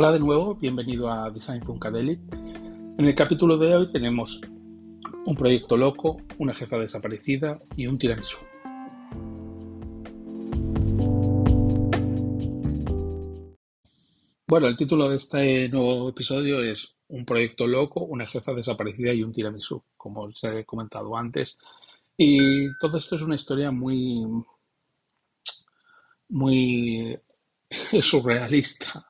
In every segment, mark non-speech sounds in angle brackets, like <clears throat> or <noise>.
Hola de nuevo, bienvenido a Design Funkadelic. En el capítulo de hoy tenemos un proyecto loco, una jefa desaparecida y un tiramisú. Bueno, el título de este nuevo episodio es Un proyecto loco, una jefa desaparecida y un tiramisú, como os he comentado antes. Y todo esto es una historia muy, muy <laughs> surrealista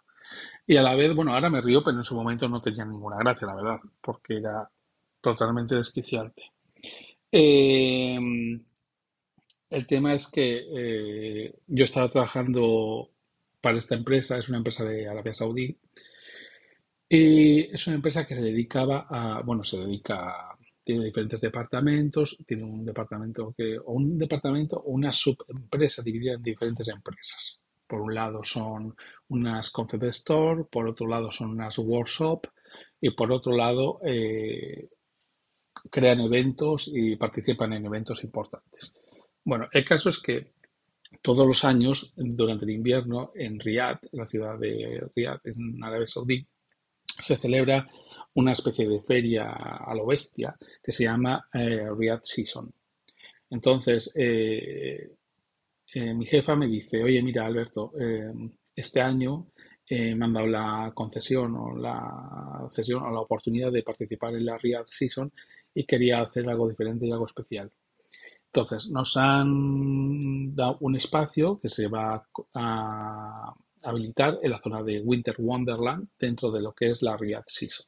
y a la vez, bueno, ahora me río, pero en su momento no tenía ninguna gracia, la verdad, porque era totalmente desquiciante. Eh, el tema es que eh, yo estaba trabajando para esta empresa, es una empresa de Arabia Saudí, y es una empresa que se dedicaba a, bueno, se dedica, tiene diferentes departamentos, tiene un departamento que, o un departamento o una subempresa dividida en diferentes empresas. Por un lado son unas concept store, por otro lado son unas workshop y por otro lado eh, crean eventos y participan en eventos importantes. Bueno, el caso es que todos los años, durante el invierno, en Riyadh, la ciudad de Riyadh, en Arabia Saudí, se celebra una especie de feria a lo bestia que se llama eh, Riyadh Season. Entonces, eh, eh, mi jefa me dice, oye, mira, Alberto, eh, este año eh, me han dado la concesión o la cesión o la oportunidad de participar en la Real Season y quería hacer algo diferente y algo especial. Entonces, nos han dado un espacio que se va a habilitar en la zona de Winter Wonderland dentro de lo que es la Real Season.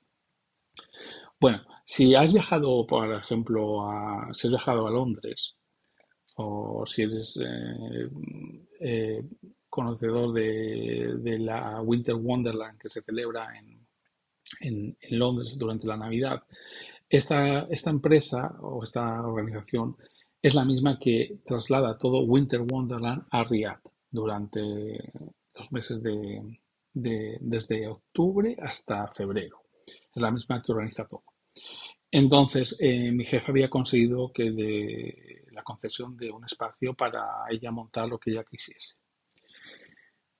Bueno, si has viajado, por ejemplo, a, si has viajado a Londres o si eres eh, eh, conocedor de, la Winter Wonderland que se celebra en, Londres durante la Navidad, esta, empresa o esta organización es la misma que traslada todo Winter Wonderland a Riyadh durante los meses de, desde octubre hasta febrero. Es la misma que organiza todo. Entonces, eh, mi jefe había conseguido que de, concesión de un espacio para ella montar lo que ella quisiese.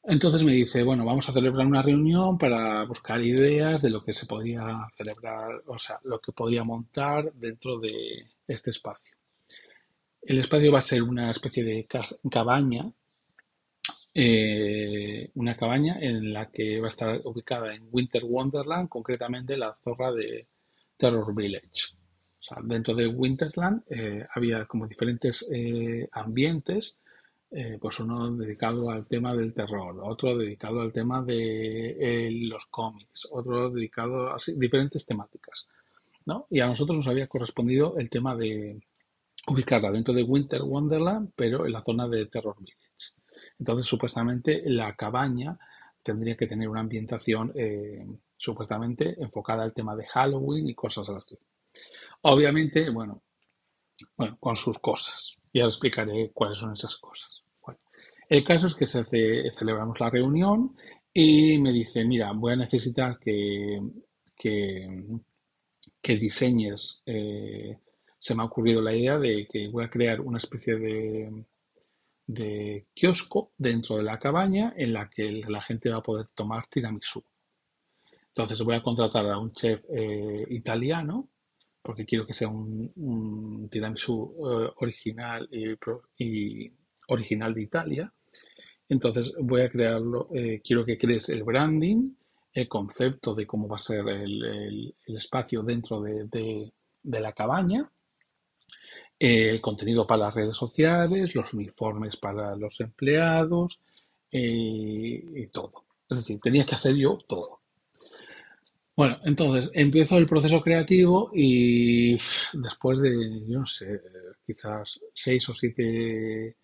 Entonces me dice, bueno, vamos a celebrar una reunión para buscar ideas de lo que se podría celebrar, o sea, lo que podría montar dentro de este espacio. El espacio va a ser una especie de cabaña, eh, una cabaña en la que va a estar ubicada en Winter Wonderland, concretamente la zorra de Terror Village dentro de Winterland eh, había como diferentes eh, ambientes, eh, pues uno dedicado al tema del terror, otro dedicado al tema de los cómics, otro dedicado a diferentes temáticas. ¿no? Y a nosotros nos había correspondido el tema de ubicarla dentro de Winter Wonderland, pero en la zona de Terror Village. Entonces, supuestamente, la cabaña tendría que tener una ambientación supuestamente enfocada al tema de Halloween y cosas así. Obviamente, bueno, bueno, con sus cosas. Ya os explicaré cuáles son esas cosas. el caso es que se celebramos la reunión y me dice, mira, voy a necesitar que, que, diseñes. Eh, se me ha ocurrido la idea de que voy a crear una especie de, de kiosco dentro de la cabaña en la que la gente va a poder tomar tiramisú. Entonces voy a contratar a un chef eh, italiano porque quiero que sea un, tiramisú eh, original y, original de Italia. Entonces voy a crearlo, eh, quiero que crees el branding, el concepto de cómo va a ser el, espacio dentro de, la cabaña, el contenido para las redes sociales, los uniformes para los empleados eh, y todo. Es decir, tenía que hacer yo todo. Bueno, entonces empiezo el proceso creativo y después de, yo no sé, quizás seis o siete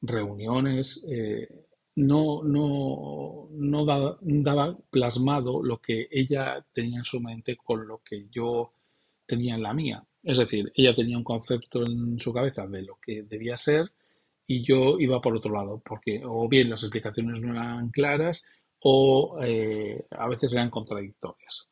reuniones, eh, no, no, no daba plasmado lo que ella tenía en su mente con lo que yo tenía en la mía. Es decir, ella tenía un concepto en su cabeza de lo que debía ser y yo iba por otro lado, porque o bien las explicaciones no eran claras o eh, a veces eran contradictorias.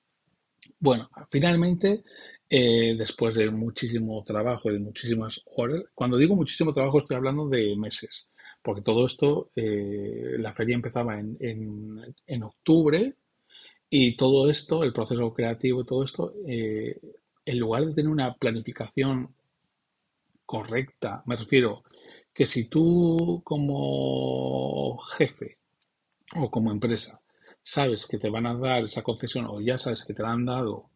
Bueno, finalmente, eh, después de muchísimo trabajo y de muchísimas horas, cuando digo muchísimo trabajo estoy hablando de meses, porque todo esto, eh, la feria empezaba en, en, octubre Y todo esto, el proceso creativo y todo esto, eh, en lugar de tener una planificación correcta, me refiero que si tú como jefe o como empresa sabes que te van a dar esa concesión o ya sabes que te la han dado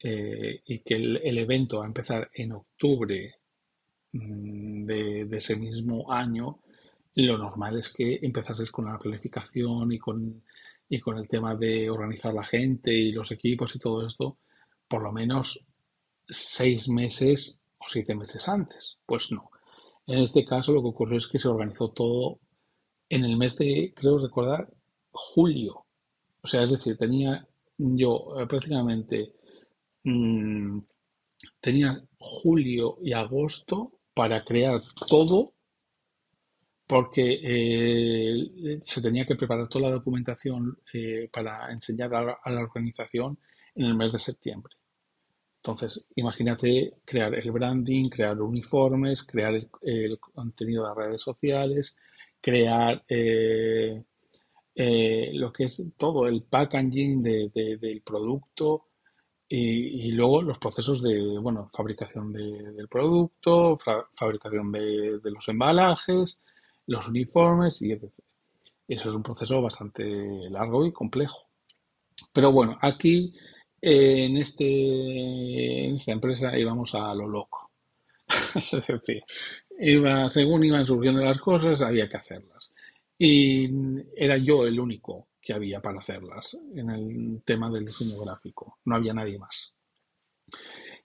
eh, y que el, evento va a empezar en octubre mm, de, ese mismo año, lo normal es que empezases con la planificación y con, y con el tema de organizar la gente y los equipos y todo esto, por lo menos seis meses o siete meses antes. Pues no. En este caso lo que ocurrió es que se organizó todo en el mes de, creo recordar, julio. O sea, es decir, tenía yo eh, prácticamente mm, tenía julio y agosto para crear todo porque eh, se tenía que preparar toda la documentación eh, para enseñar a la, organización en el mes de septiembre. Entonces, imagínate crear el branding, crear uniformes, crear el, contenido de las redes sociales, crear lo que es todo el packaging del producto y, luego los procesos de bueno, fabricación del producto, fabricación de, de los embalajes, los uniformes y etc. Eso es un proceso bastante largo y complejo. Pero bueno, aquí en, este, en esta empresa íbamos a lo loco. <laughs> es decir, según iban surgiendo las cosas, había que hacerlas. Y era yo el único que había para hacerlas en el tema del diseño gráfico. No había nadie más.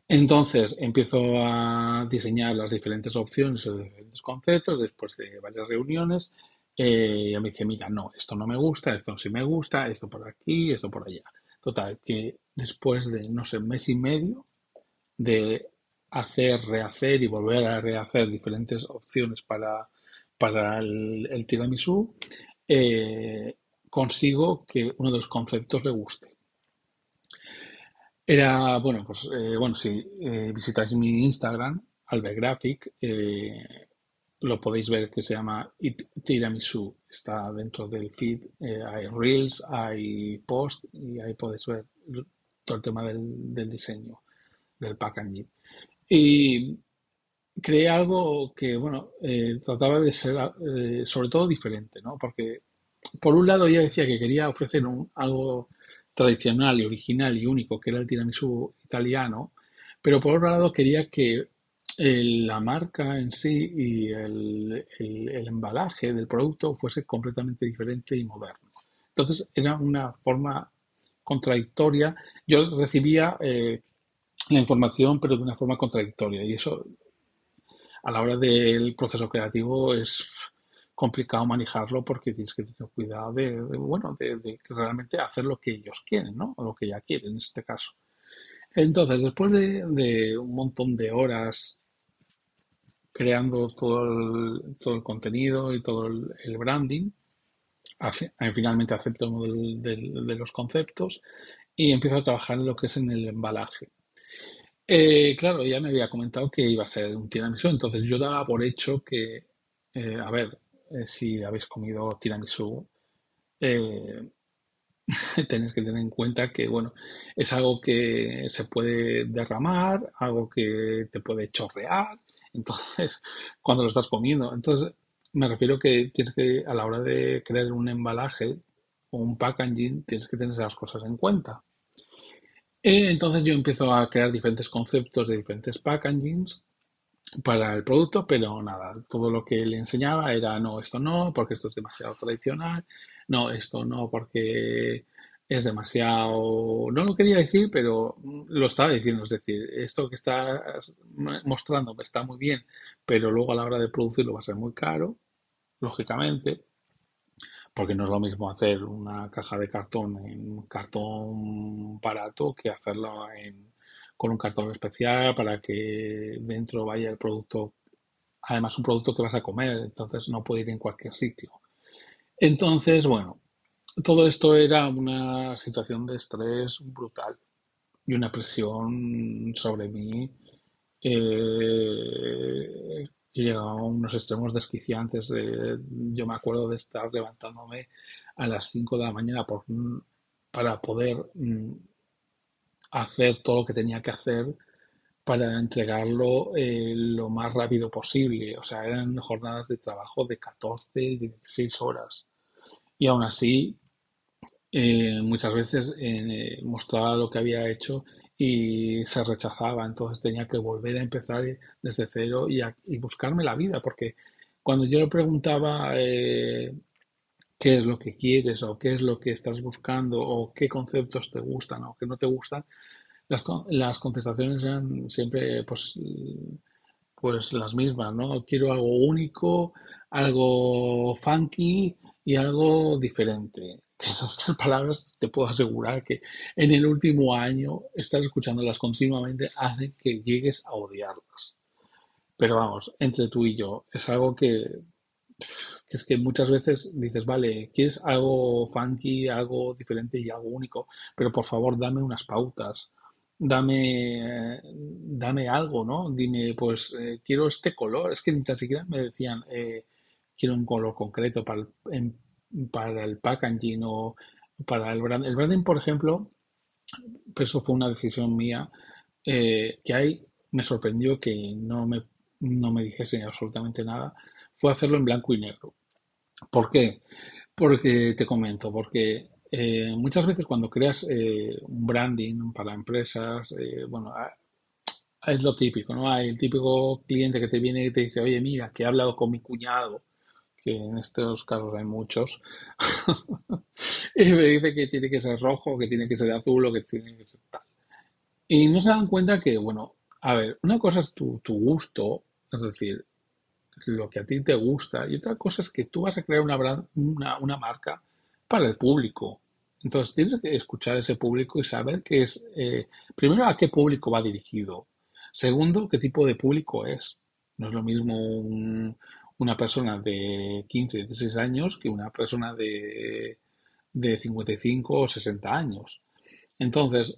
Entonces empiezo a diseñar las diferentes opciones, los diferentes conceptos, después de varias reuniones. Eh, y me dice, mira, no, esto no me gusta, esto sí me gusta, esto por aquí, esto por allá. Total, que después de, no sé, mes y medio de hacer, rehacer y volver a rehacer diferentes opciones para, para el, tiramisú, eh, consigo que uno de los conceptos le guste. Era, bueno, pues, eh, bueno, si eh, visitáis mi Instagram, Albegraphic, eh, lo podéis ver que se llama It Tiramisu. Está dentro del feed. hay Reels, hay Post y ahí podéis ver todo el tema del, del diseño, del packaging. Y creé algo que, bueno, trataba de ser sobre todo diferente, ¿no? Porque, por un lado, ya decía que quería ofrecer un, algo tradicional y original y único que era el tiramisú italiano, pero por otro lado quería que la marca en sí y el, embalaje del producto fuese completamente diferente y moderno. Entonces era una forma contradictoria. Yo recibía eh, la información, pero de una forma contradictoria. Y eso, a la hora del proceso creativo, es complicado manejarlo porque tienes que tener cuidado de, bueno, de, realmente hacer lo que ellos quieren, ¿no? O lo que ya quieren en este caso. Entonces, después de, un montón de horas creando todo el, todo el contenido y todo el, branding, eh, finalmente acepto uno de los conceptos y empiezo a trabajar en lo que es en el embalaje. Eh, claro, ya me había comentado que iba a ser un tiramisú, entonces yo daba por hecho que, eh, a ver, eh, si habéis comido tiramisú, eh, <laughs> tenéis que tener en cuenta que, bueno, es algo que se puede derramar, algo que te puede chorrear, entonces, <laughs> cuando lo estás comiendo. Entonces, me refiero que tienes que, a la hora de crear un embalaje o un packaging, tienes que tener esas cosas en cuenta. Eh, entonces yo empiezo a crear diferentes conceptos de diferentes packagings para el producto, pero nada, todo lo que le enseñaba era no, esto no, porque esto es demasiado tradicional, no, esto no, porque es demasiado, no lo quería decir, pero lo estaba diciendo, es decir, esto que estás mostrando está muy bien, pero luego a la hora de producirlo va a ser muy caro, lógicamente, porque no es lo mismo hacer una caja de cartón en cartón barato que hacerlo en con un cartón especial para que dentro vaya el producto, además un producto que vas a comer, entonces no puede ir en cualquier sitio. Entonces, bueno, todo esto era una situación de estrés brutal y una presión sobre mí eh, que llegaba a unos extremos desquiciantes. yo me acuerdo de estar levantándome a las 5 de la mañana por para poder mm, hacer todo lo que tenía que hacer para entregarlo eh, lo más rápido posible. O sea, eran jornadas de trabajo de 14, 16 horas. Y aún así, eh, muchas veces eh, mostraba lo que había hecho y se rechazaba. Entonces tenía que volver a empezar desde cero y, y buscarme la vida, porque cuando yo le preguntaba qué es lo que quieres o qué es lo que estás buscando o qué conceptos te gustan o qué no te gustan, las, las contestaciones eran siempre pues, pues las mismas, ¿no? Quiero algo único, algo funky y algo diferente. Esas <laughs> tres palabras te puedo asegurar que en el último año estar escuchándolas continuamente hacen que llegues a odiarlas. Pero vamos, entre tú y yo, es algo que, que es que muchas veces dices, vale, quieres algo funky, algo diferente y algo único, pero por favor dame unas pautas, dame, dame algo, ¿no? Dime, pues eh, quiero este color. Es que ni tan siquiera me decían, eh, quiero un color concreto para el, para el packaging o para el branding. El branding, por ejemplo, pues eso fue una decisión mía, eh, que ahí me sorprendió que no me, no me dijesen absolutamente nada, fue hacerlo en blanco y negro. ¿Por qué? Porque te comento, porque eh, muchas veces cuando creas eh, un branding para empresas, bueno, ah, es lo típico, ¿no? Hay el típico cliente que te viene y te dice, oye, mira, que he hablado con mi cuñado, que en estos casos hay muchos, <laughs> y me dice que tiene que ser rojo, que tiene que ser azul o que tiene que ser tal. Y no se dan cuenta que, bueno, a ver, una cosa es tu, tu gusto, es decir, lo que a ti te gusta, y otra cosa es que tú vas a crear una, una, una marca para el público. Entonces tienes que escuchar a ese público y saber qué es, eh, primero, a qué público va dirigido. Segundo, qué tipo de público es. No es lo mismo una persona de 15, 16 años que una persona de, de 55 o 60 años. Entonces,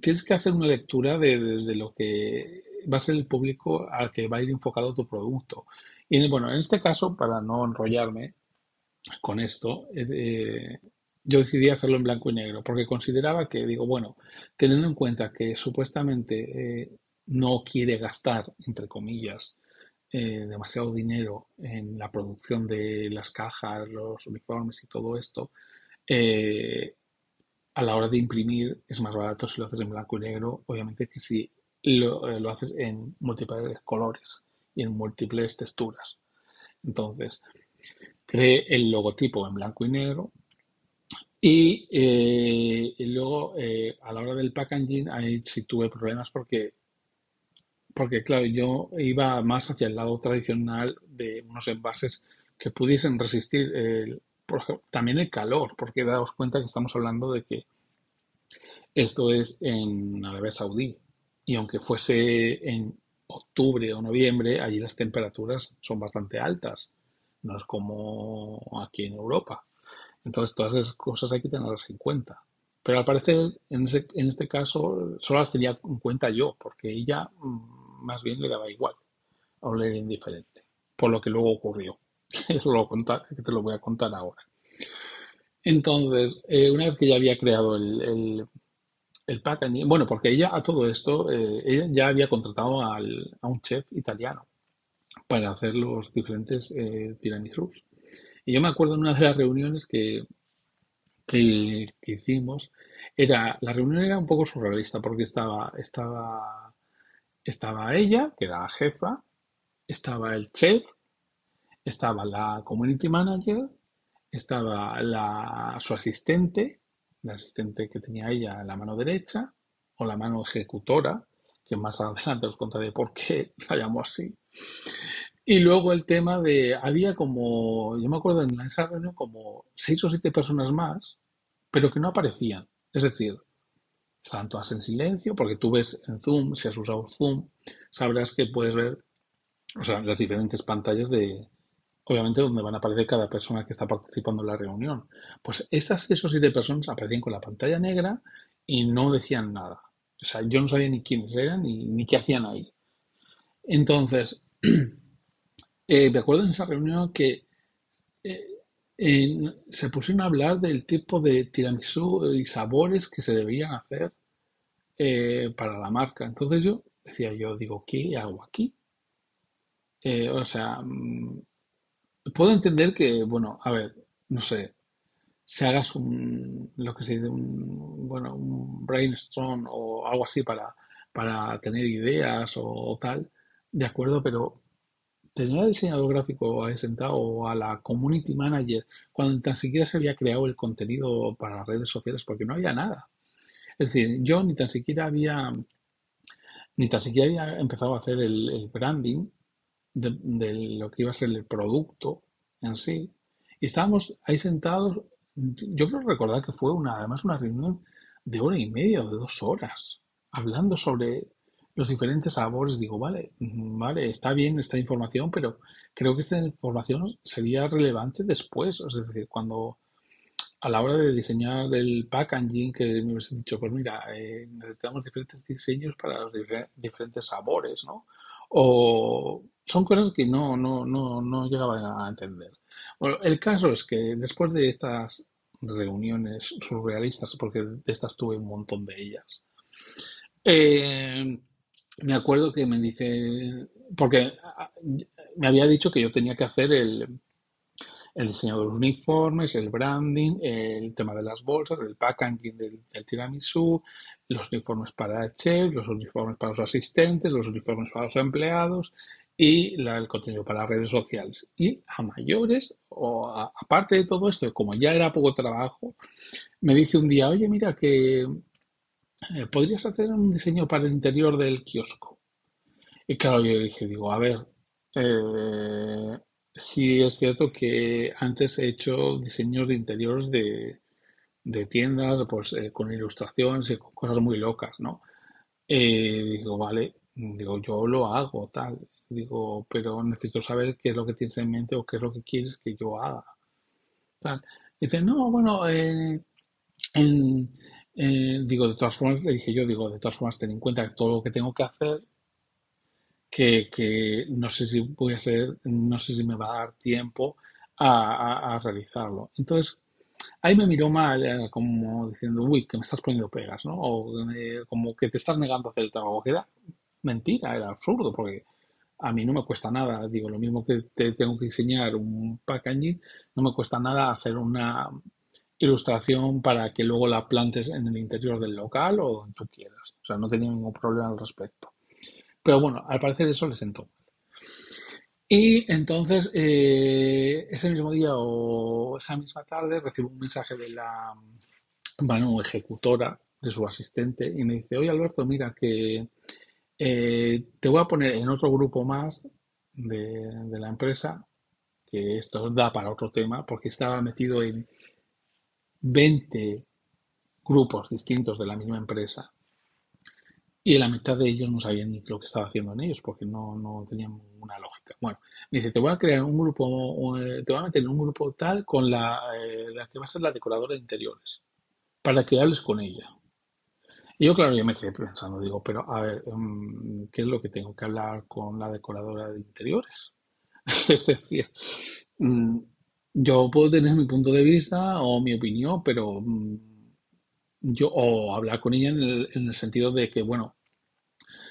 tienes que hacer una lectura de, de, lo que va a ser el público al que va a ir enfocado tu producto. Y bueno, en este caso, para no enrollarme con esto, eh, yo decidí hacerlo en blanco y negro, porque consideraba que, digo, bueno, teniendo en cuenta que supuestamente eh, no quiere gastar, entre comillas, eh, demasiado dinero en la producción de las cajas, los uniformes y todo esto, eh, a la hora de imprimir es más barato si lo haces en blanco y negro, obviamente que si lo, lo haces en múltiples colores y en múltiples texturas. Entonces, creé el logotipo en blanco y negro, eh, y, luego, eh, a la hora del packaging, ahí sí tuve problemas porque, porque, claro, yo iba más hacia el lado tradicional de unos envases que pudiesen resistir el, por ejemplo, también el calor, porque daos cuenta que estamos hablando de que esto es en Arabia Saudí. Y aunque fuese en octubre o noviembre, allí las temperaturas son bastante altas. No es como aquí en Europa. Entonces, todas esas cosas hay que tenerlas en cuenta. Pero al parecer, en, este caso, solo las tenía en cuenta yo, porque ella mm, más bien le daba igual, o le era indiferente, por lo que luego ocurrió. <laughs> Que te lo voy a contar ahora. Entonces, eh, una vez que ya había creado el, el, packaging, bueno, porque ella a todo esto, eh, ella ya había contratado a un chef italiano para hacer los diferentes eh. Y yo me acuerdo en una de las reuniones que, que, hicimos, era, la reunión era un poco surrealista porque estaba, estaba, estaba ella, que era la jefa, estaba el chef, estaba la community manager, estaba la, su asistente, la asistente que tenía ella en la mano derecha, o la mano ejecutora, que más <laughs> adelante os contaré por qué la llamo así. Y luego el tema de, había como, yo me acuerdo en esa reunión como seis o siete personas más, pero que no aparecían. Es decir, estaban todas en silencio, porque tú ves en Zoom, si has usado Zoom, sabrás que puedes ver, o sea, las diferentes pantallas de, obviamente, donde van a aparecer cada persona que está participando en la reunión. Pues estas o siete personas aparecían con la pantalla negra y no decían nada. O sea, yo no sabía ni quiénes eran ni, ni qué hacían ahí. Entonces, <clears throat> Eh, me acuerdo en esa reunión que eh, se pusieron a hablar del tipo de tiramisú y sabores que se debían hacer eh, para la marca. Entonces yo decía, yo digo, ¿qué hago aquí? Eh, o sea, mm, puedo entender que, bueno, a ver, no sé, si hagas un, lo que se dice, un, bueno, un brainstorm o algo así para, para tener ideas o, tal, de acuerdo, pero tenía al diseñador gráfico ahí sentado o a la community manager cuando tan siquiera se había creado el contenido para redes sociales porque no había nada. Es decir, yo ni tan siquiera había, ni tan siquiera había empezado a hacer el, branding de, lo que iba a ser el producto en sí. Y estábamos ahí sentados, yo creo recordar que fue una, además una reunión de hora y media o de dos horas, hablando sobre los diferentes sabores. Digo, vale, vale, está bien esta información, pero creo que esta información sería relevante después. Es decir, cuando a la hora de diseñar el packaging, que me hubiese dicho, pues mira, eh, necesitamos diferentes diseños para los difer- diferentes sabores, ¿no? O son cosas que no, no, no, no llegaba a entender. Bueno, el caso es que después de estas reuniones surrealistas, porque de estas tuve un montón de ellas, eh, me acuerdo que me dice, porque ah, me había dicho que yo tenía que hacer el, el diseño de los uniformes, el branding, el tema de las bolsas, el packaging del, del tiramisú, los uniformes para el chef, los uniformes para los asistentes, los uniformes para los empleados y el contenido para las redes sociales. Y a mayores, o aparte de todo esto, como ya era poco trabajo, me dice un día, oye, mira que eh, podrías hacer un diseño para el interior del kiosco. Y claro, yo dije, digo, a ver, eh, sí es cierto que antes he hecho diseños de interiores de, de tiendas, pues eh, con ilustraciones y con cosas muy locas, ¿no? Eh, digo, vale, digo, yo lo hago, tal. Digo, pero necesito saber qué es lo que tienes en mente o qué es lo que quieres que yo haga, tal. Dice, no, bueno, eh, en- eh, digo, de todas formas, le dije yo, digo, de todas formas, ten en cuenta que todo lo que tengo que hacer que, que no sé si voy a ser, no sé si me va a dar tiempo a, realizarlo. Entonces, ahí me miró mal, eh, como diciendo, uy, que me estás poniendo pegas, ¿no? O eh, como que te estás negando a hacer el trabajo, que era mentira, era absurdo, porque a mí no me cuesta nada, digo, lo mismo que te tengo que diseñar un packaging, no me cuesta nada hacer una ilustración para que luego la plantes en el interior del local o donde tú quieras. O sea, no tenía ningún problema al respecto. Pero bueno, al parecer eso le sentó. Y entonces, eh, ese mismo día o esa misma tarde, recibo un mensaje de la mano ejecutora, de su asistente, y me dice, oye Alberto, mira que eh, te voy a poner en otro grupo más de, la empresa, que esto da para otro tema, porque estaba metido en 20 grupos distintos de la misma empresa Y la mitad de ellos no sabían ni lo que estaba haciendo en ellos porque no, no tenían una lógica. Bueno, me dice, te voy a crear un grupo, eh, te voy a meter en un grupo tal con la, eh, la que va a ser la decoradora de interiores, para que hables con ella. Y yo, claro, yo me quedé pensando, digo, pero a ver, mm, ¿qué es lo que tengo que hablar con la decoradora de interiores? <laughs> Es decir, mm, yo puedo tener mi punto de vista o mi opinión, pero mm, yo, o hablar con ella en el, en el sentido de que, bueno,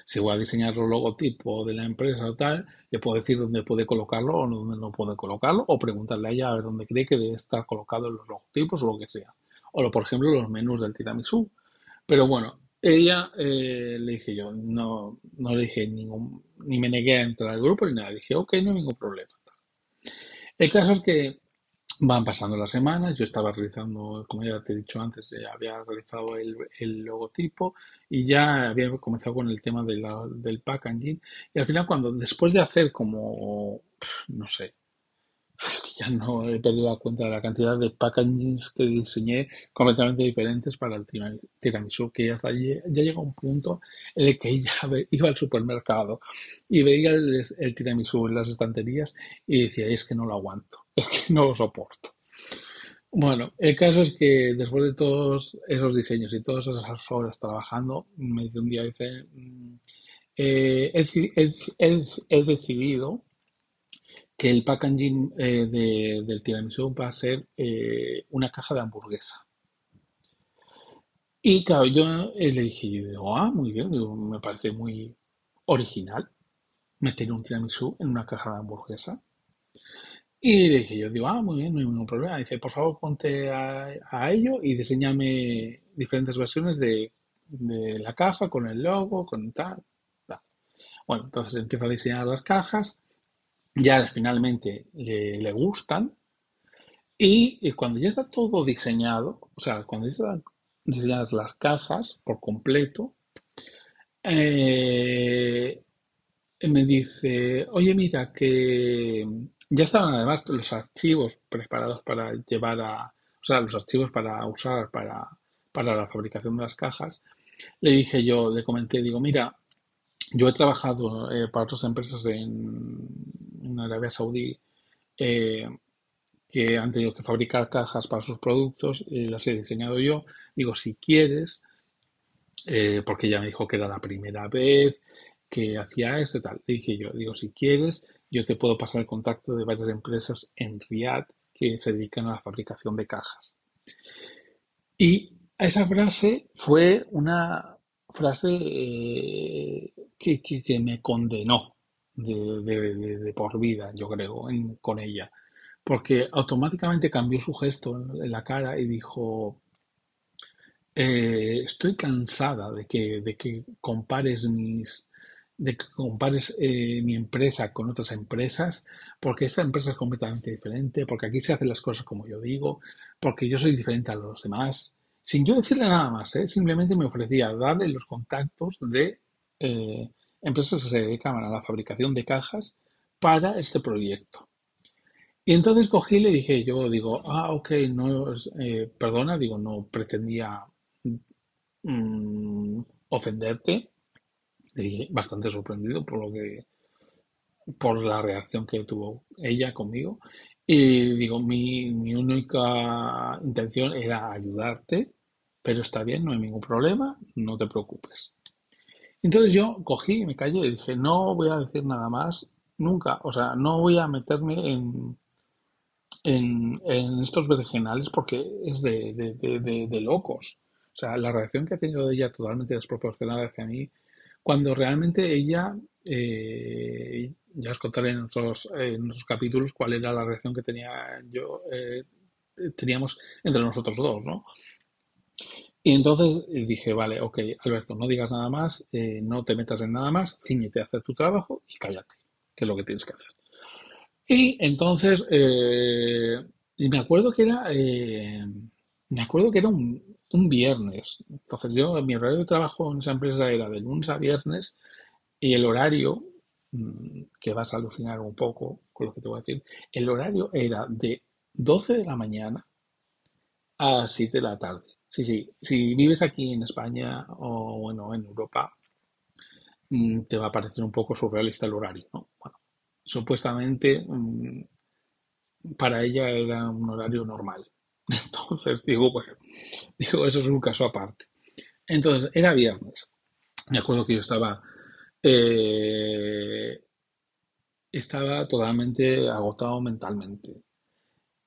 si voy a diseñar los logotipos de la empresa o tal, le puedo decir dónde puede colocarlo o dónde no puede colocarlo, o preguntarle a ella a ver dónde cree que debe estar colocado los logotipos o lo que sea. O, lo, por ejemplo, los menús del tiramisú. Pero bueno, ella eh, le dije yo, no, no le dije ningún, ni me negué a entrar al grupo ni nada. Dije, ok, no hay ningún problema. El caso es que Van pasando las semanas, yo estaba realizando, como ya te he dicho antes, ya había realizado el, el logotipo y ya había comenzado con el tema de del packaging. Y al final, cuando después de hacer como, no sé, ya no he perdido la cuenta de la cantidad de packagings que diseñé completamente diferentes para el tira- tiramisú, que ya, hasta allí- ya llega un punto en el que ya iba al supermercado y veía el, el tiramisú en las estanterías y decía, es que no lo aguanto, es que no lo soporto. Bueno, el caso es que después de todos esos diseños y todas esas horas trabajando, me dice un día, dice, mm, eh, he, he- he- he decidido que el packaging eh, de- del tiramisú va a ser eh, una caja de hamburguesa. Y claro, yo le dije, yo digo, ah, muy bien, me parece muy original meter un tiramisú en una caja de hamburguesa. Y le dije, yo digo, ah, muy bien, no hay ningún problema. Dice, por favor, ponte a, a ello y diseñame diferentes versiones de, de la caja con el logo, con tal. Bueno, entonces empiezo a diseñar las cajas, ya finalmente le, le gustan y, y cuando ya está todo diseñado, o sea, cuando ya están diseñadas las cajas por completo, eh, me dice, oye, mira, que ya estaban además los archivos preparados para llevar a, o sea, los archivos para usar para, para la fabricación de las cajas. Le dije yo, le comenté, digo, mira, yo he trabajado eh, para otras empresas en, Arabia Saudí eh, que han tenido que fabricar cajas para sus productos, las he diseñado yo. Digo, si quieres, eh, porque ella me dijo que era la primera vez que hacía esto y tal. Le dije yo, digo, si quieres, yo te puedo pasar el contacto de varias empresas en Riad que se dedican a la fabricación de cajas. Y esa frase fue una frase eh, que, que- me condenó de, por vida, yo creo, con ella. Porque automáticamente cambió su gesto en en la cara y dijo, eh, estoy cansada de que, de que compares mis, de que compares eh, mi empresa con otras empresas, porque esta empresa es completamente diferente, porque aquí se hacen las cosas como yo digo, porque yo soy diferente a los demás. Sin yo decirle nada más, ¿eh? Simplemente me ofrecía darle los contactos de eh, empresas que se dedican a la fabricación de cajas para este proyecto. Y entonces cogí y le dije, yo digo, ah, ok, no, perdona, digo, no pretendía mm, ofenderte. Dije, bastante sorprendido por lo que, por la reacción que tuvo ella conmigo. Y digo, mi, mi única intención era ayudarte, pero está bien, no hay ningún problema, no te preocupes. Entonces yo cogí, me callé y dije, no voy a decir nada más, nunca, o sea, no voy a meterme en, en, en estos berenjenales porque es de, de, de- de locos. O sea, la reacción que ha tenido ella totalmente desproporcionada hacia mí, cuando realmente ella, eh, ya os contaré en otros, en otros capítulos cuál era la reacción que tenía yo, eh, teníamos entre nosotros dos, ¿no? Y entonces dije, vale, ok, Alberto, no digas nada más, eh, no te metas en nada más, cíñete a hacer tu trabajo y cállate, que es lo que tienes que hacer. Y entonces, eh, me acuerdo que era, eh, me acuerdo que era un, un viernes. Entonces yo, mi horario de trabajo en esa empresa era de lunes a viernes y el horario, mm, que vas a alucinar un poco con lo que te voy a decir, el horario era de 12 de la mañana a 7 de la tarde. Sí, sí, si vives aquí en España o bueno, en Europa, mm, te va a parecer un poco surrealista el horario, ¿no? Bueno, supuestamente mm, para ella era un horario normal. <laughs> Entonces digo, bueno, digo, eso es un caso aparte. Entonces, era viernes. Me acuerdo que yo estaba, eh, estaba totalmente agotado mentalmente,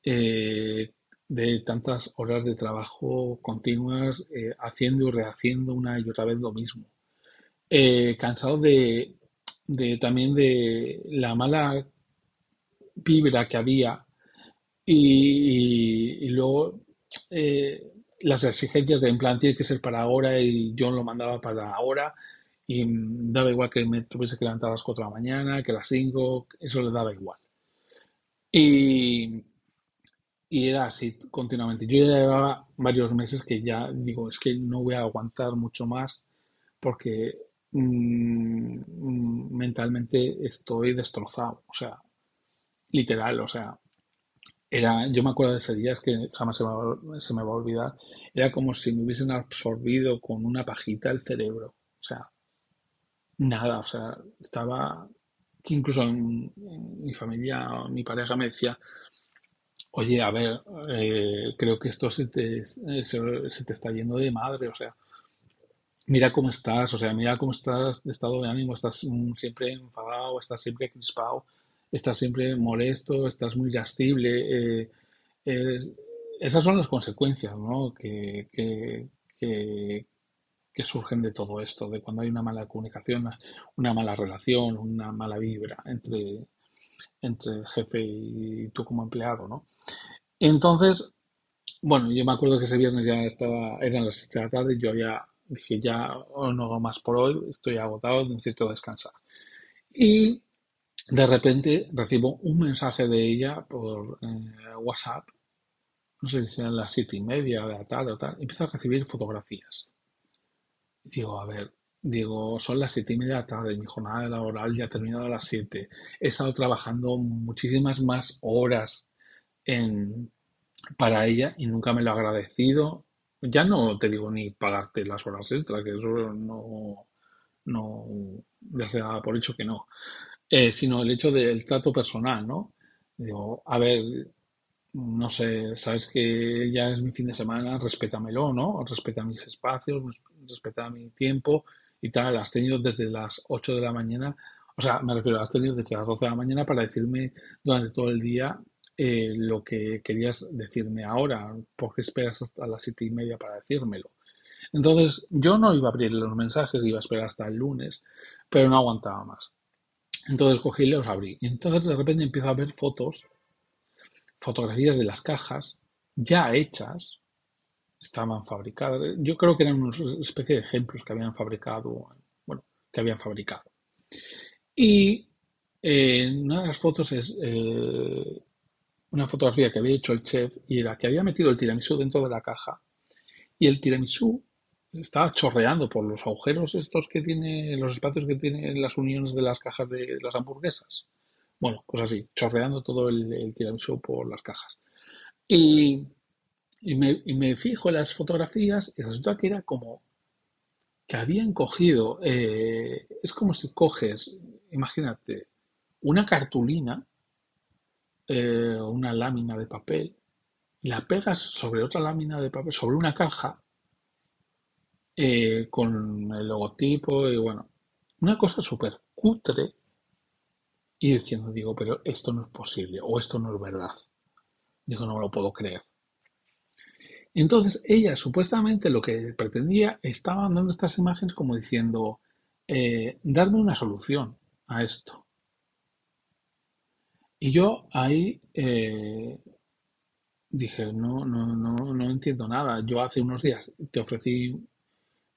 eh, de tantas horas de trabajo continuas, eh, haciendo y rehaciendo una y otra vez lo mismo. Cansado de, de también de la mala vibra que había Y, luego eh, las exigencias de en plan tiene que ser para ahora y yo lo mandaba para ahora y daba igual que me tuviese que levantar a las 4 de la mañana, que a las 5 eso le daba igual. Y, y era así continuamente. Yo ya llevaba varios meses que ya digo, es que no voy a aguantar mucho más porque mm, mm, mentalmente estoy destrozado, o sea, literal, o sea, Era, yo me acuerdo de ese día, que jamás se me, va, se me va a olvidar. Era como si me hubiesen absorbido con una pajita el cerebro. O sea, nada, o sea, estaba, incluso mi familia, mi pareja me decía, oye, a ver, eh, creo que esto se te, se, se te está yendo de madre, o sea, mira cómo estás, o sea, mira cómo estás de estado de ánimo, estás mm, siempre enfadado, estás siempre crispado. Estás siempre molesto, estás muy irascible. eh, es- esas son las consecuencias, ¿no? que, que, que, surgen de todo esto, de cuando hay una mala comunicación, una, mala relación, una mala vibra entre, entre el jefe y tú como empleado, ¿no? Entonces, bueno, yo me acuerdo que ese viernes ya estaba, eran las 7 de la tarde yo había, dije, ya oh, no hago más por hoy, estoy agotado, necesito descansar. Y de repente recibo un mensaje de ella por eh, WhatsApp, no sé si eran las siete y media de la tarde o tal, empiezo a recibir fotografías. Digo, a ver, digo, son las siete y media de la tarde, mi jornada laboral ya ha terminado a las siete. He estado trabajando muchísimas más horas en, para ella y nunca me lo ha agradecido. Ya no te digo ni pagarte las horas extra, que eso no, no, ya se da por hecho que no, Eh, sino el hecho del trato personal, ¿no? Digo, a ver, no sé, sabes que ya es mi fin de semana, respétamelo, ¿no? Respeta mis espacios, respeta mi tiempo y tal. Has tenido desde las 8 de la mañana, o sea, me refiero, has tenido desde las 12 de la mañana para decirme durante todo el día eh, lo que querías decirme ahora. ¿Por qué esperas hasta las siete y media para decírmelo? Entonces, yo no iba a abrir los mensajes, iba a esperar hasta el lunes, pero no aguantaba más. Entonces cogí y los abrí. Y entonces de repente empiezo a ver fotos fotografías de las cajas ya hechas, estaban fabricadas. Yo creo que eran una especie de ejemplos que habían fabricado, bueno, que habían fabricado. Y eh, una de las fotos es eh, una fotografía que había hecho el chef y era que había metido el tiramisú dentro de la caja y el tiramisú estaba chorreando por los agujeros estos que tiene, los espacios que tienen las uniones de las cajas de las hamburguesas. Bueno, pues así, chorreando todo el, el tiramisú por las cajas. Y, y me, y me fijo en las fotografías y resulta que era como que habían cogido, eh, es como si coges, imagínate, una cartulina, eh, una lámina de papel, y la pegas sobre otra lámina de papel, sobre una caja, eh, con el logotipo y bueno, una cosa súper cutre y diciendo, digo, pero esto no es posible o esto no es verdad. Digo, no me lo puedo creer. Entonces ella supuestamente lo que pretendía estaba dando estas imágenes como diciendo, eh, darme una solución a esto. Y yo ahí eh, dije, no, no, no, no entiendo nada. Yo hace unos días te ofrecí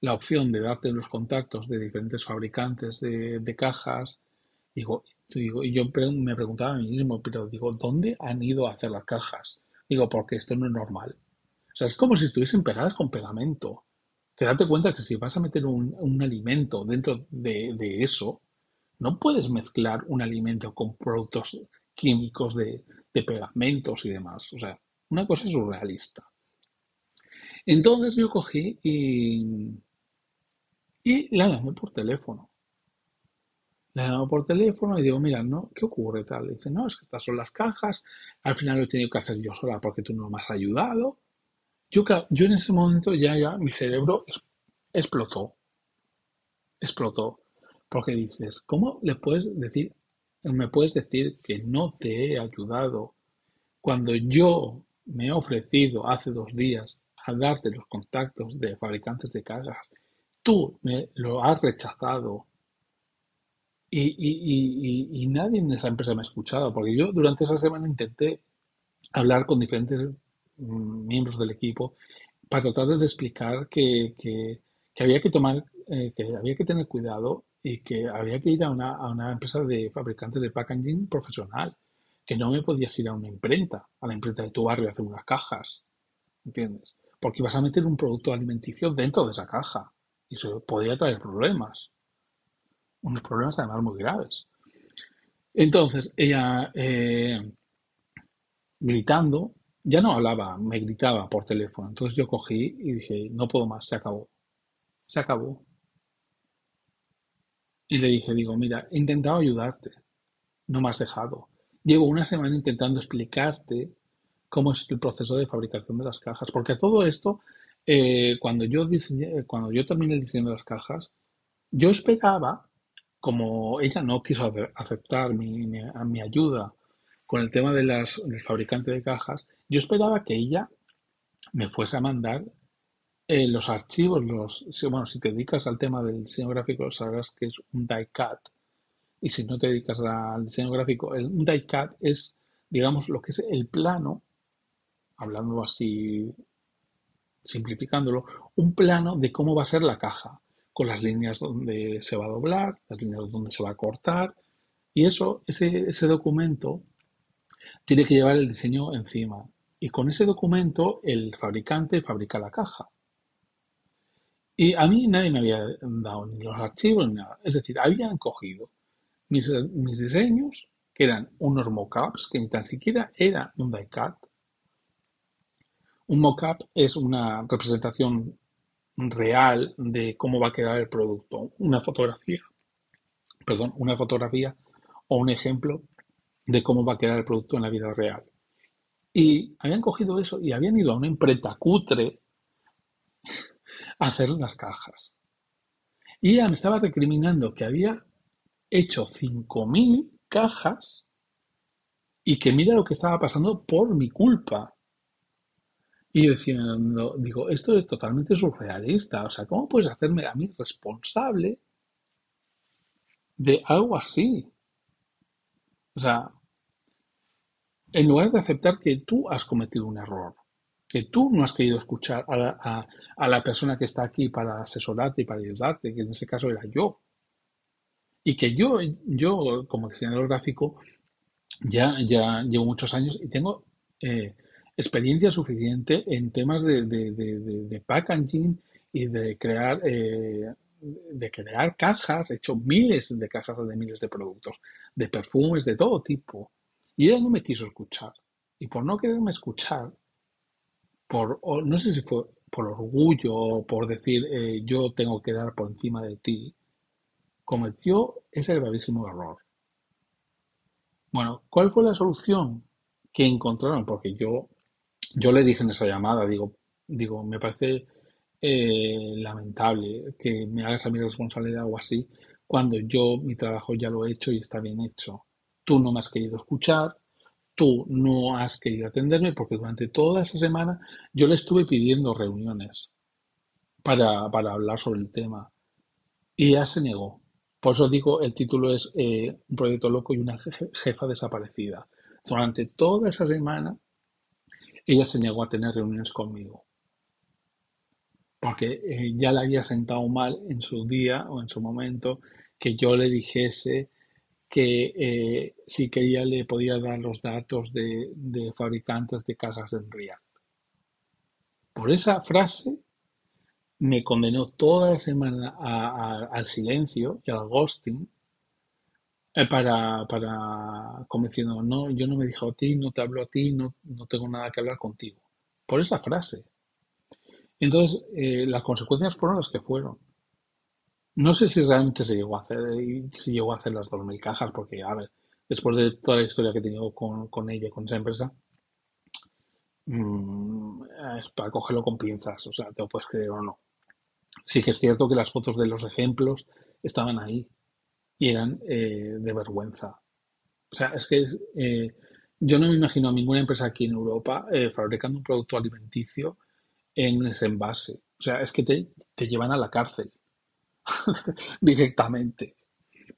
la opción de darte los contactos de diferentes fabricantes de, cajas. Digo, y yo me preguntaba a mí mismo, pero digo, ¿dónde han ido a hacer las cajas? Digo, porque esto no es normal. O sea, es como si estuviesen pegadas con pegamento. Que date cuenta que si vas a meter un, alimento dentro de, de eso, no puedes mezclar un alimento con productos químicos de, de pegamentos y demás. O sea, una cosa surrealista. Entonces yo cogí y, y la llamé por teléfono. La llamo por teléfono y digo, mira, ¿no? ¿Qué ocurre tal? dice, no, es que estas son las cajas, al final lo he tenido que hacer yo sola porque tú no me has ayudado. Yo, yo en ese momento ya, ya, mi cerebro explotó, explotó, porque dices, ¿cómo le puedes decir, me puedes decir que no te he ayudado cuando yo me he ofrecido hace dos días a darte los contactos de fabricantes de cajas? Tú me lo has rechazado y, y- y- y- nadie en esa empresa me ha escuchado, porque yo durante esa semana intenté hablar con diferentes mm, miembros del equipo para tratar de explicar que, que- había que tomar, eh, que había que tener cuidado y que había que ir a una, a una empresa de fabricantes de packaging profesional, que no me podías ir a una imprenta, a la imprenta de tu barrio a hacer unas cajas, ¿entiendes? Porque ibas a meter un producto alimenticio dentro de esa caja y eso podría traer problemas, unos problemas además muy graves. Entonces, ella, eh, gritando, ya no hablaba, me gritaba por teléfono. Entonces yo cogí y dije, no puedo más, se acabó, se acabó. Y le dije, digo, mira, he intentado ayudarte, no me has dejado. Llevo una semana intentando explicarte cómo es el proceso de fabricación de las cajas, porque todo esto, eh, cuando yo diseñé- cuando yo terminé el diseño de las cajas, yo esperaba como ella no quiso ace- aceptar mi, mi- ayuda con el tema de las, del fabricante de cajas, yo esperaba que ella me fuese a mandar eh, los archivos, los, bueno, si te dedicas al tema del diseño gráfico, sabrás que es un die cut. Y si no te dedicas al diseño gráfico, el, un die cut es, digamos, lo que es el plano, hablando así simplificándolo, un plano de cómo va a ser la caja, con las líneas donde se va a doblar, las líneas donde se va a cortar, y eso, ese, ese documento tiene que llevar el diseño encima. Y con ese documento el fabricante fabrica la caja. Y a mí nadie me había dado ni los archivos ni nada. Es decir, habían cogido mis, mis diseños, que eran unos mockups, que ni tan siquiera era un die-cut, un mock-up es una representación real de cómo va a quedar el producto, una fotografía, perdón, una fotografía o un ejemplo de cómo va a quedar el producto en la vida real. Y habían cogido eso y habían ido a una imprenta cutre a hacer las cajas. Y ella me estaba recriminando que había hecho 5.000 cajas y que mira lo que estaba pasando por mi culpa. Y yo decía, no, digo, esto es totalmente surrealista. O sea, ¿cómo puedes hacerme a mí responsable de algo así? O sea, en lugar de aceptar que tú has cometido un error, que tú no has querido escuchar a la, a- a la persona que está aquí para asesorarte y para ayudarte, que en ese caso era yo, y que yo, yo como diseñador gráfico, ya, ya llevo muchos años y tengo eh, experiencia suficiente en temas de, de- packaging y de crear, eh, de crear cajas, he hecho miles de cajas de miles de productos, de perfumes, de todo tipo. Y ella no me quiso escuchar. Y por no quererme escuchar, por, no sé si fue por orgullo o por decir eh, yo tengo que dar por encima de ti, cometió ese gravísimo error. Bueno, ¿cuál fue la solución que encontraron? Porque yo, yo le dije en esa llamada, digo, digo, me parece eh, lamentable que me hagas a mi responsabilidad o así, cuando yo mi trabajo ya lo he hecho y está bien hecho. Tú no me has querido escuchar, tú no has querido atenderme porque durante toda esa semana yo le estuve pidiendo reuniones para, para hablar sobre el tema y ella se negó. Por eso digo, el título es eh, Un proyecto loco y una je- jefa desaparecida. Durante toda esa semana ella se negó a tener reuniones conmigo porque eh, ya le había sentado mal en su día o en su momento que yo le dijese que eh, si quería le podía dar los datos de, fabricantes de cajas en React. Por esa frase me condenó toda la semana al silencio y al ghosting eh, para, para como diciendo, no, yo no me dijo a ti, no te hablo a ti, no, no tengo nada que hablar contigo. Por esa frase. Entonces, eh, las consecuencias fueron las que fueron. No sé si realmente se llegó a hacer, si llegó a hacer las 2.000 cajas, porque, a ver, después de toda la historia que he tenido con, con ella, con esa empresa, mm, es para cogerlo con pinzas, o sea, te lo puedes creer o no. Sí que es cierto que las fotos de los ejemplos estaban ahí y eran eh, de vergüenza. O sea, es que eh, yo no me imagino a ninguna empresa aquí en Europa eh, fabricando un producto alimenticio en ese envase. O sea, es que te, te llevan a la cárcel <laughs> directamente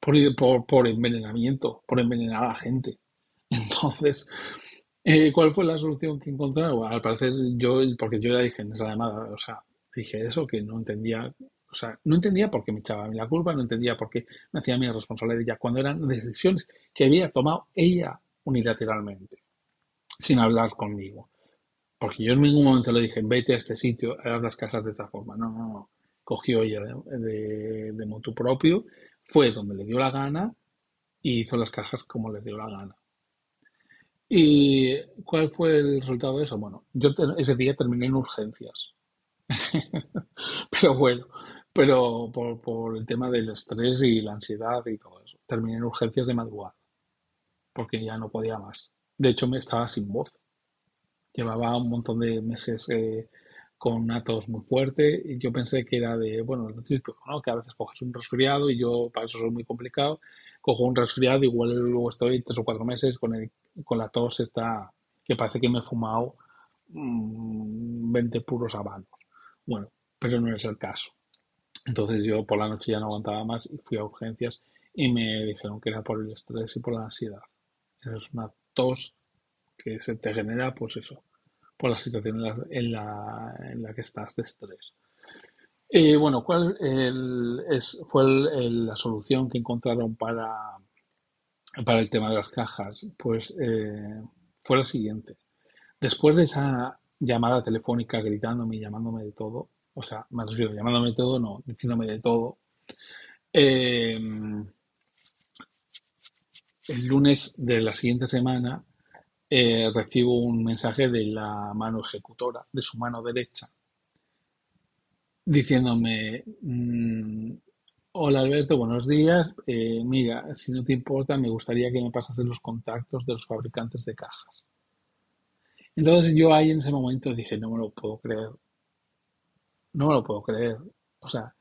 por, por, por envenenamiento, por envenenar a la gente. <laughs> Entonces, eh, ¿cuál fue la solución que encontraron? Al parecer yo, porque yo ya dije en esa llamada, o sea, dije eso, que no entendía, o sea, no entendía por qué me echaba a mí la culpa, no entendía por qué me hacía a mí responsable de ella, cuando eran decisiones que había tomado ella unilateralmente, sin hablar conmigo. Porque yo en ningún momento le dije, vete a este sitio, haz las cajas de esta forma. No, no, no. Cogió ella de, de, de motu propio, fue donde le dio la gana y hizo las cajas como le dio la gana. ¿Y cuál fue el resultado de eso? Bueno, yo ese día terminé en urgencias. <laughs> Pero bueno, pero por, por el tema del estrés y la ansiedad y todo eso. Terminé en urgencias de madrugada, porque ya no podía más. De hecho, me estaba sin voz. Llevaba un montón de meses eh, con una tos muy fuerte. Y yo pensé que era de, bueno, ¿no? Que a veces coges un resfriado y yo para eso soy muy complicado. Cojo un resfriado, igual luego estoy tres o cuatro meses con, el, con la tos esta que parece que me he fumado 20 mm, puros habanos. Bueno, pero no es el caso. Entonces yo por la noche ya no aguantaba más y fui a urgencias y me dijeron que era por el estrés y por la ansiedad. Es una tos que se te genera, pues eso, por la situación en la, en la, que estás de estrés. Y bueno, ¿cuál es, fue la solución que encontraron para, para el tema de las cajas? Pues eh, fue la siguiente. Después de esa llamada telefónica gritándome y llamándome de todo, o sea, me refiero, llamándome todo, no, diciéndome de todo, eh, el lunes de la siguiente semana eh, recibo un mensaje de la mano ejecutora, de su mano derecha, diciéndome, mm, hola Alberto, buenos días, eh, mira, si no te importa, me gustaría que me pasases los contactos de los fabricantes de cajas. Entonces yo ahí en ese momento dije, no me lo puedo creer, no me lo puedo creer. O sea,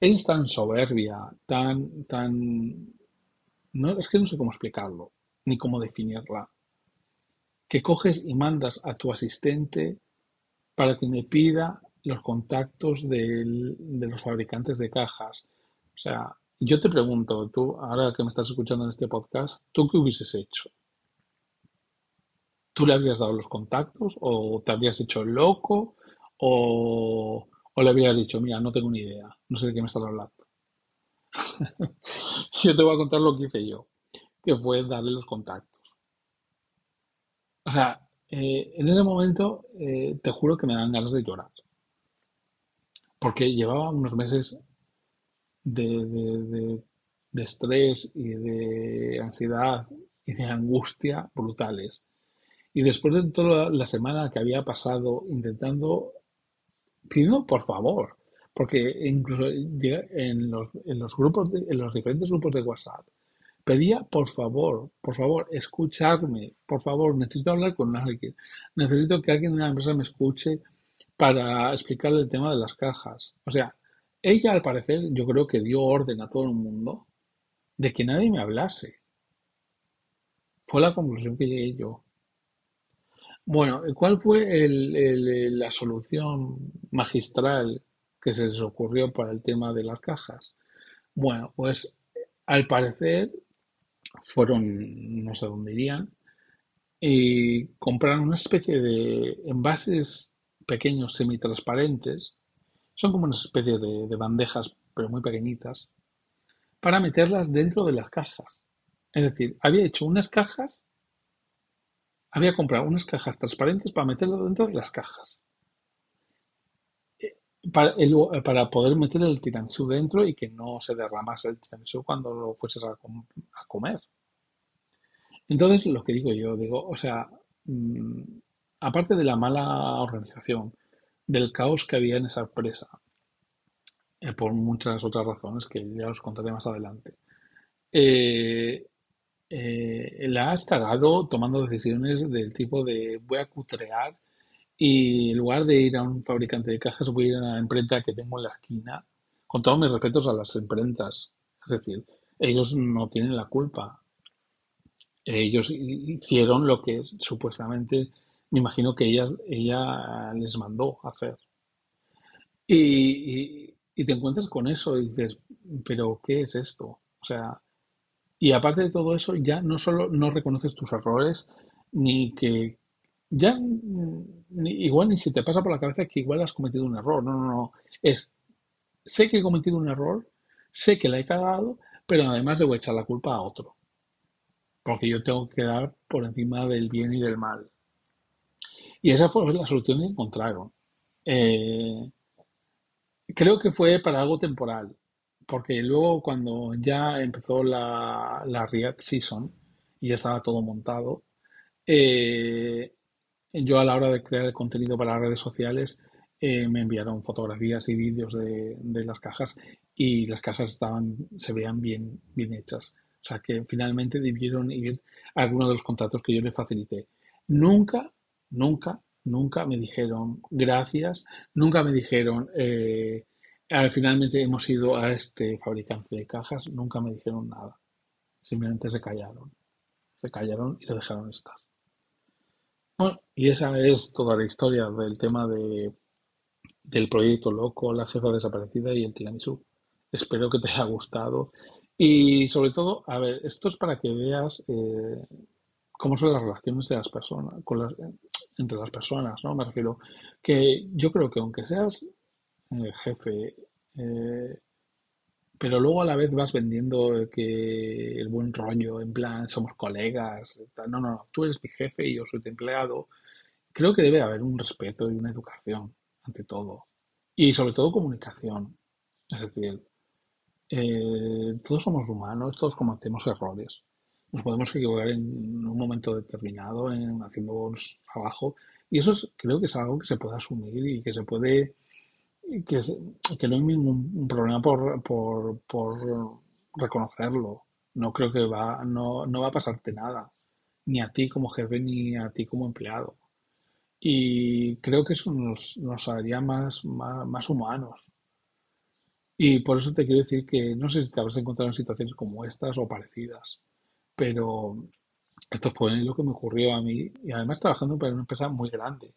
es tan soberbia, tan, tan... No, es que no sé cómo explicarlo, ni cómo definirla que coges y mandas a tu asistente para que me pida los contactos de los fabricantes de cajas. O sea, yo te pregunto, tú, ahora que me estás escuchando en este podcast, ¿tú qué hubieses hecho? ¿Tú le habrías dado los contactos o te habrías hecho loco o, o le habrías dicho, mira, no tengo ni idea, no sé de qué me estás hablando? <laughs> yo te voy a contar lo que hice yo, que fue darle los contactos. O sea, eh, en ese momento eh, te juro que me dan ganas de llorar. Porque llevaba unos meses de, de estrés y de ansiedad y de angustia brutales. Y después de toda la semana que había pasado intentando, pidiendo por favor, porque incluso en los, en los grupos, en los diferentes grupos de WhatsApp, Pedía, por favor, por favor, escucharme, por favor, necesito hablar con alguien, necesito que alguien de la empresa me escuche para explicarle el tema de las cajas. O sea, ella al parecer yo creo que dio orden a todo el mundo de que nadie me hablase. Fue la conclusión que llegué yo. Bueno, ¿cuál fue la solución magistral que se les ocurrió para el tema de las cajas? Bueno, pues al parecer fueron, no sé dónde irían, y compraron una especie de envases pequeños semitransparentes, son como una especie de, de bandejas, pero muy pequeñitas, para meterlas dentro de las cajas. Es decir, había hecho unas cajas, había comprado unas cajas transparentes para meterlas dentro de las cajas para, para poder meter el tiramisú dentro y que no se derramase el tiramisú cuando lo fueses a, comer. Entonces, lo que digo yo, digo, o sea, mm, aparte de la mala organización, del caos que había en esa empresa, eh, por muchas otras razones que ya os contaré más adelante, eh, eh, la has cagado tomando decisiones del tipo de voy a cutrear y en lugar de ir a un fabricante de cajas, voy a ir a la imprenta que tengo en la esquina, con todos mis respetos a las imprentas. Es decir, ellos no tienen la culpa. Ellos hicieron lo que supuestamente, me imagino que ella, ella les mandó hacer. Y, y te encuentras con eso y dices, pero ¿qué es esto? O sea, y aparte de todo eso, ya no solo no reconoces tus errores, ni que, ya mm, igual ni si te pasa por la cabeza que igual has cometido un error. No, no, no. Es, sé que he cometido un error, sé que la he cagado, pero además a echar la culpa a otro. Porque yo tengo que dar por encima del bien y del mal. Y esa fue la solución que encontraron. Eh, creo que fue para algo temporal. Porque luego cuando ya empezó la, la React Season y ya estaba todo montado, eh, yo a la hora de crear el contenido para las redes sociales eh, me enviaron fotografías y vídeos de, las cajas y las cajas estaban, se veían bien, bien hechas. O sea que finalmente debieron ir a alguno de los contratos que yo les facilité. Nunca, nunca nunca me dijeron gracias, nunca me dijeron eh, finalmente hemos ido a este fabricante de cajas, nunca me dijeron nada. Simplemente se callaron. Se callaron y lo dejaron estar. Bueno, y esa es toda la historia del tema de, del proyecto loco, la jefa desaparecida y el tiramisú. Espero que te haya gustado. Y sobre todo, a ver, esto es para que veas eh, cómo son las relaciones de las personas, con las, entre las personas, ¿no? Me refiero que yo creo que aunque seas eh, jefe, eh, pero luego a la vez vas vendiendo que el buen rollo, en plan, somos colegas, no, no, no, tú eres mi jefe y yo soy tu empleado. Creo que debe haber un respeto y una educación ante todo. Y sobre todo comunicación. Es decir, eh, todos somos humanos, todos cometemos errores. Nos podemos equivocar en un momento determinado en haciendo trabajo y eso creo que es algo que se puede asumir y que se puede que, no hay ningún problema por, por, por, reconocerlo. No creo que va, no, no va a pasarte nada, ni a ti como jefe ni a ti como empleado. Y creo que eso nos, nos haría más, más, más humanos. Y por eso te quiero decir que no sé si te habrás encontrado en situaciones como estas o parecidas, pero esto fue lo que me ocurrió a mí y además trabajando para una empresa muy grande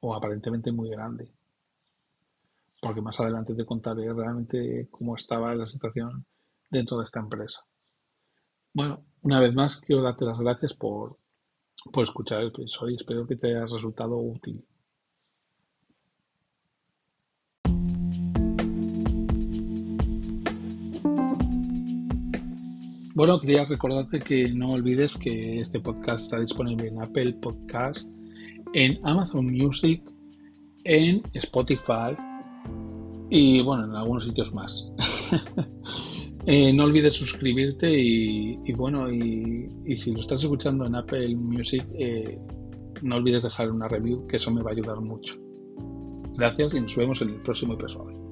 o aparentemente muy grande porque más adelante te contaré realmente cómo estaba la situación dentro de esta empresa. Bueno, una vez más quiero darte las gracias por, por escuchar el episodio espero que te haya resultado útil. Bueno, quería recordarte que no olvides que este podcast está disponible en Apple Podcast, en Amazon Music, en Spotify, y bueno, en algunos sitios más. <laughs> Eh, no olvides suscribirte y, bueno, y, si lo estás escuchando en Apple Music, eh, no olvides dejar una review, que eso me va a ayudar mucho. Gracias y nos vemos en el próximo episodio.